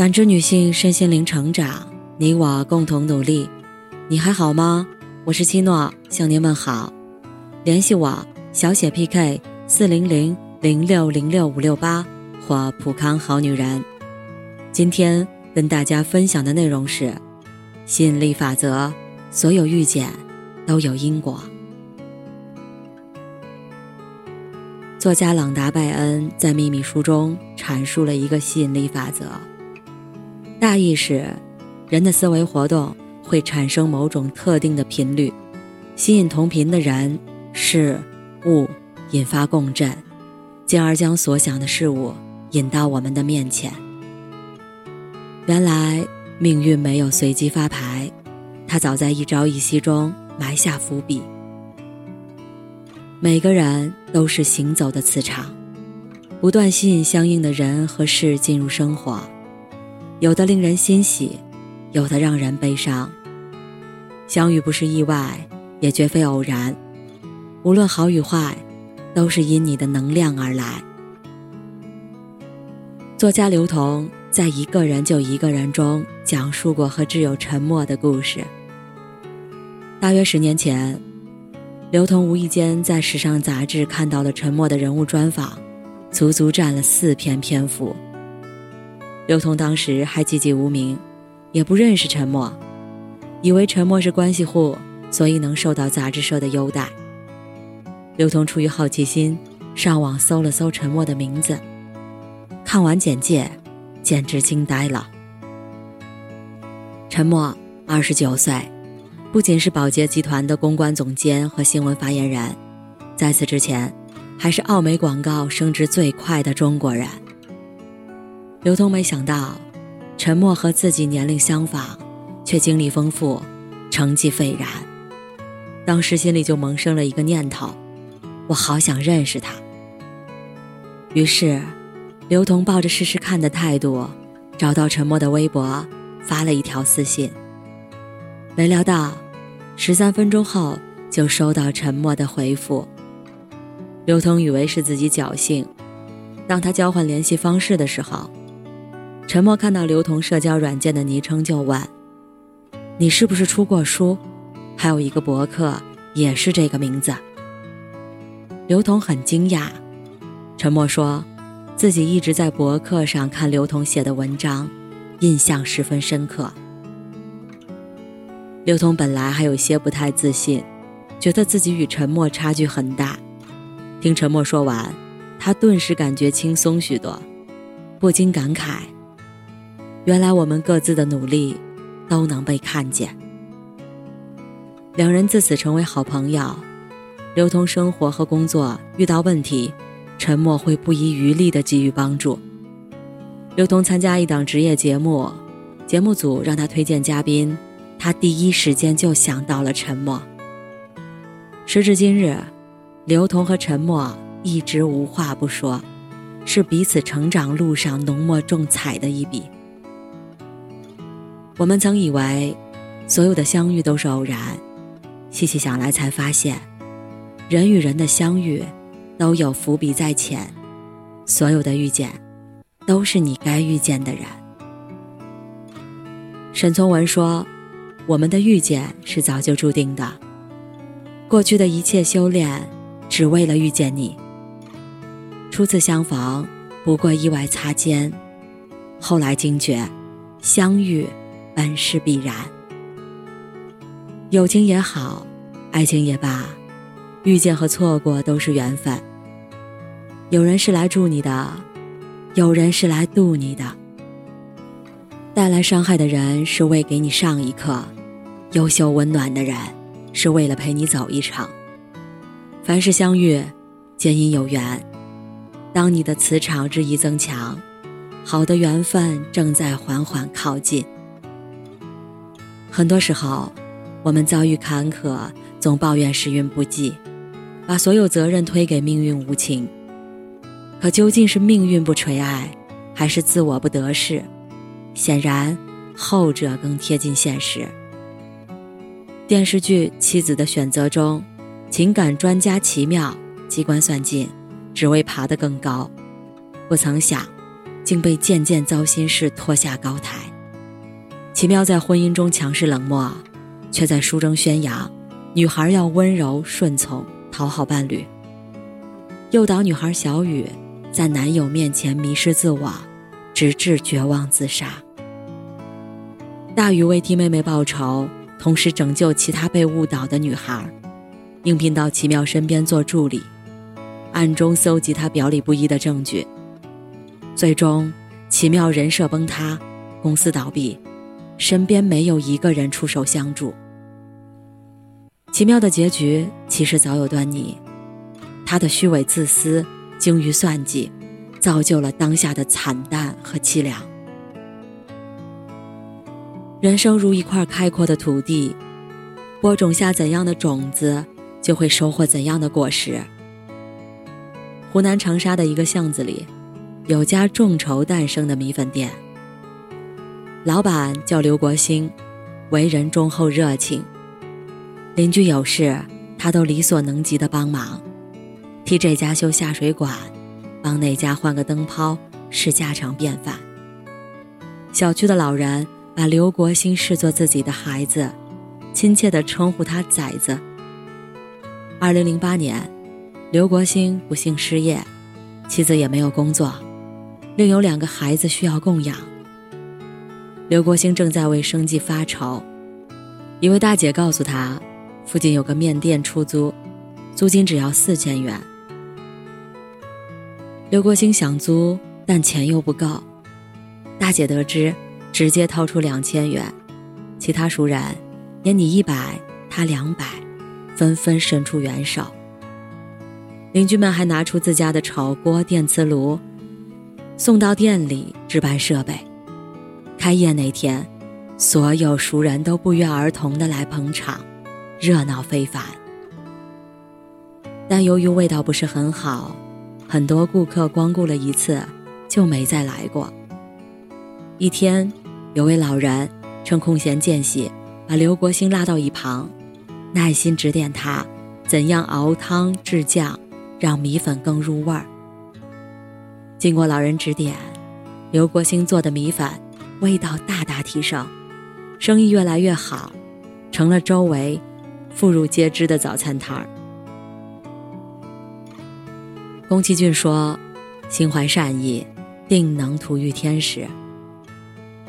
感知女性身心灵成长，你我共同努力。你还好吗？我是七诺，向您问好。联系我小写 PK 四零零零六零六五六八或普康好女人。今天跟大家分享的内容是吸引力法则，所有遇见都有因果。作家朗达·拜恩在《秘密》书中阐述了一个吸引力法则，大意是：人的思维活动会产生某种特定的频率，吸引同频的人、事物，引发共振，进而将所想的事物引到我们的面前。原来命运没有随机发牌，它早在一朝一夕中埋下伏笔。每个人都是行走的磁场，不断吸引相应的人和事进入生活，有的令人欣喜，有的让人悲伤。相遇不是意外，也绝非偶然，无论好与坏，都是因你的能量而来。作家刘同在《一个人就一个人》中讲述过和挚友沉默的故事。大约十年前。刘同无意间在时尚杂志看到了沉默的人物专访，足足占了四篇篇幅。刘同当时还籍籍无名，也不认识陈默，以为陈默是关系户，所以能受到杂志社的优待。刘同出于好奇心，上网搜了搜陈默的名字，看完简介，简直惊呆了。陈默，二十九岁。不仅是宝洁集团的公关总监和新闻发言人，在此之前，还是奥美广告升职最快的中国人。刘通没想到，陈默和自己年龄相仿，却经历丰富，成绩斐然。当时心里就萌生了一个念头：我好想认识他。于是，刘同抱着试试看的态度，找到陈默的微博，发了一条私信。没料到，十三分钟后就收到陈默的回复。刘通以为是自己侥幸，当他交换联系方式的时候，沉默看到刘同社交软件的昵称就问：“你是不是出过书？还有一个博客也是这个名字？”刘同很惊讶，沉默说自己一直在博客上看刘同写的文章，印象十分深刻。刘同本来还有些不太自信，觉得自己与陈默差距很大。听陈默说完，他顿时感觉轻松许多，不禁感慨：原来我们各自的努力都能被看见。两人自此成为好朋友。刘同生活和工作遇到问题，陈默会不遗余力地给予帮助。刘同参加一档职业节目，节目组让他推荐嘉宾。他第一时间就想到了沉默。时至今日，刘同和沉默一直无话不说，是彼此成长路上浓墨重彩的一笔。我们曾以为，所有的相遇都是偶然，细细想来才发现，人与人的相遇，都有伏笔在前，所有的遇见，都是你该遇见的人。沈从文说。我们的遇见是早就注定的。过去的一切修炼，只为了遇见你。初次相逢，不过意外擦肩；后来惊觉，相遇本是必然。友情也好，爱情也罢，遇见和错过都是缘分。有人是来助你的，有人是来渡你的。带来伤害的人是为给你上一课。优秀温暖的人，是为了陪你走一程。凡事相遇，皆因有缘。当你的磁场日益增强，好的缘分正在缓缓靠近。很多时候，我们遭遇坎坷，总抱怨时运不济，把所有责任推给命运无情。可究竟是命运不垂爱，还是自我不得势？显然，后者更贴近现实。电视剧《妻子的选择》中，情感专家奇妙机关算尽，只为爬得更高。不曾想，竟被渐渐糟心事拖下高台。奇妙在婚姻中强势冷漠，却在书中宣扬女孩要温柔顺从，讨好伴侣。诱导女孩小雨在男友面前迷失自我，直至绝望自杀。大雨为替妹妹报仇，同时拯救其他被误导的女孩，应聘到奇妙身边做助理，暗中搜集他表里不一的证据。最终，奇妙人设崩塌，公司倒闭，身边没有一个人出手相助。奇妙的结局其实早有端倪。他的虚伪、自私、精于算计，造就了当下的惨淡和凄凉。人生如一块开阔的土地，播种下怎样的种子，就会收获怎样的果实。湖南长沙的一个巷子里，有家众筹诞生的米粉店。老板叫刘国兴，为人忠厚热情，邻居有事，他都力所能及的帮忙。替这家修下水管，帮那家换个灯泡是家常便饭。小区的老人把刘国兴视作自己的孩子，亲切地称呼他“崽子”。二零零八年，刘国兴不幸失业，妻子也没有工作，另有两个孩子需要供养。刘国兴正在为生计发愁，一位大姐告诉他，附近有个面店出租，租金只要四千元。刘国兴想租，但钱又不够。大姐得知，直接掏出两千元，其他熟人也你一百，他两百，纷纷伸出援手。邻居们还拿出自家的炒锅、电磁炉，送到店里置办设备。开业那天，所有熟人都不约而同的来捧场，热闹非凡。但由于味道不是很好。很多顾客光顾了一次，就没再来过。一天，有位老人趁空闲间隙，把刘国兴拉到一旁，耐心指点他怎样熬汤制酱，让米粉更入味儿。经过老人指点，刘国兴做的米粉味道大大提升，生意越来越好，成了周围妇孺皆知的早餐摊儿。宫崎骏说：“心怀善意，定能图遇天使。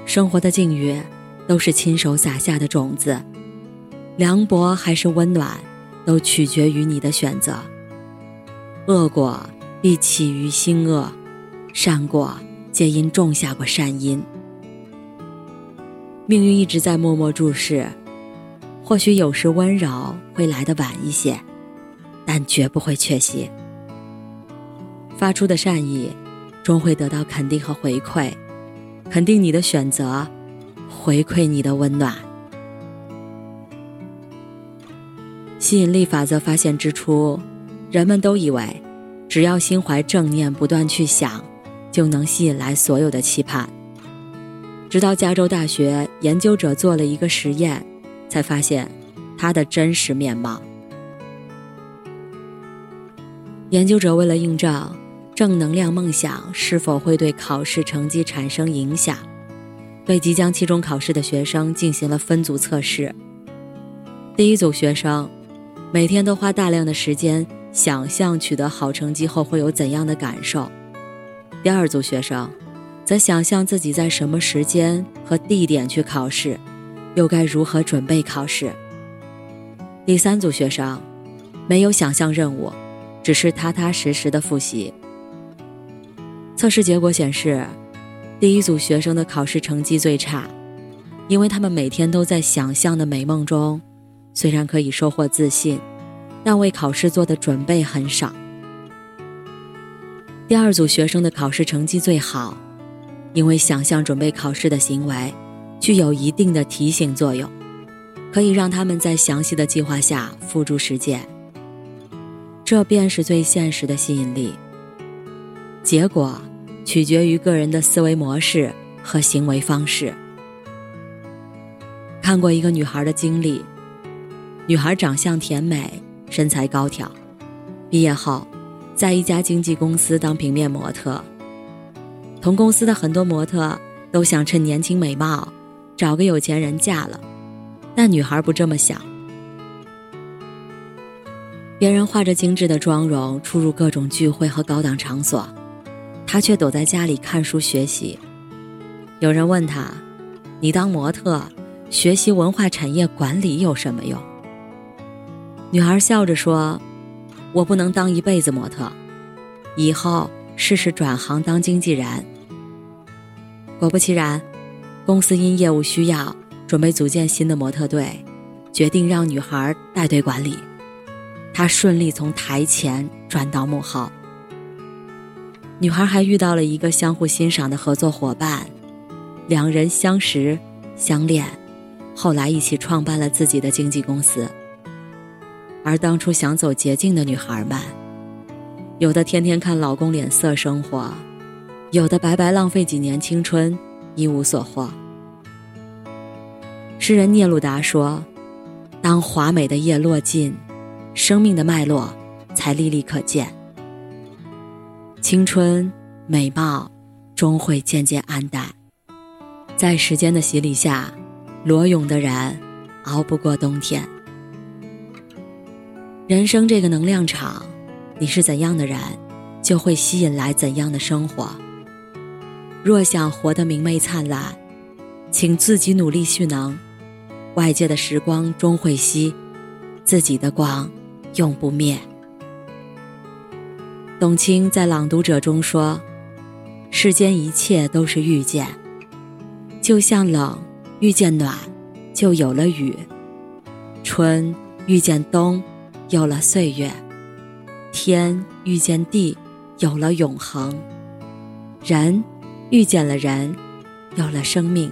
生活的境遇，都是亲手撒下的种子，凉薄还是温暖，都取决于你的选择。恶果必起于心恶，善果皆因种下过善因。命运一直在默默注视，或许有时温柔会来得晚一些，但绝不会缺席。”发出的善意，终会得到肯定和回馈，肯定你的选择，回馈你的温暖。吸引力法则发现之初，人们都以为，只要心怀正念，不断去想，就能吸引来所有的期盼。直到加州大学研究者做了一个实验，才发现它的真实面貌。研究者为了印证。正能量梦想是否会对考试成绩产生影响？对即将期中考试的学生进行了分组测试。第一组学生每天都花大量的时间想象取得好成绩后会有怎样的感受。第二组学生则想象自己在什么时间和地点去考试，又该如何准备考试。第三组学生没有想象任务，只是踏踏实实的复习。测试结果显示，第一组学生的考试成绩最差，因为他们每天都在想象的美梦中，虽然可以收获自信，但为考试做的准备很少。第二组学生的考试成绩最好，因为想象准备考试的行为具有一定的提醒作用，可以让他们在详细的计划下付诸实践。这便是最现实的吸引力。结果。取决于个人的思维模式和行为方式。看过一个女孩的经历，女孩长相甜美，身材高挑，毕业后，在一家经纪公司当平面模特。同公司的很多模特都想趁年轻美貌，找个有钱人嫁了，但女孩不这么想。别人化着精致的妆容出入各种聚会和高档场所，她却躲在家里看书学习。有人问她：“你当模特，学习文化产业管理有什么用？”女孩笑着说：“我不能当一辈子模特，以后试试转行当经纪人。”果不其然，公司因业务需要，准备组建新的模特队，决定让女孩带队管理。她顺利从台前转到幕后。女孩还遇到了一个相互欣赏的合作伙伴，两人相识、相恋，后来一起创办了自己的经纪公司。而当初想走捷径的女孩们，有的天天看老公脸色生活，有的白白浪费几年青春，一无所获。诗人聂鲁达说：“当华美的叶落尽。”生命的脉络才历历可见，青春美貌终会渐渐暗淡，在时间的洗礼下，裸泳的人熬不过冬天。人生这个能量场，你是怎样的人，就会吸引来怎样的生活。若想活得明媚灿烂，请自己努力蓄能，外界的时光终会熄，自己的光。永不灭。董卿在《朗读者》中说：“世间一切都是遇见，就像冷遇见暖，就有了雨；春遇见冬，有了岁月；天遇见地，有了永恒；人遇见了人，有了生命。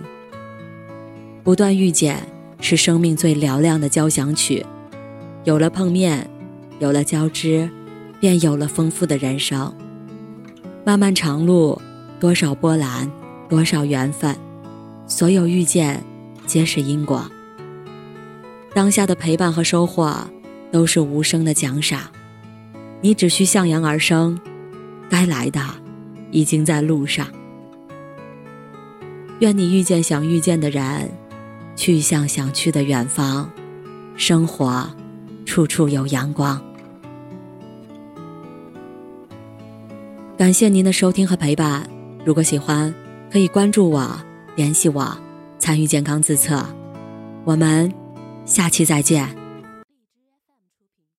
不断遇见，是生命最嘹亮的交响曲。”有了碰面，有了交织，便有了丰富的人生。漫漫长路，多少波澜，多少缘分，所有遇见，皆是因果。当下的陪伴和收获，都是无声的奖赏。你只需向阳而生，该来的，已经在路上。愿你遇见想遇见的人，去向想去的远方，生活。处处有阳光。感谢您的收听和陪伴。如果喜欢，可以关注我、联系我、参与健康自测。我们下期再见。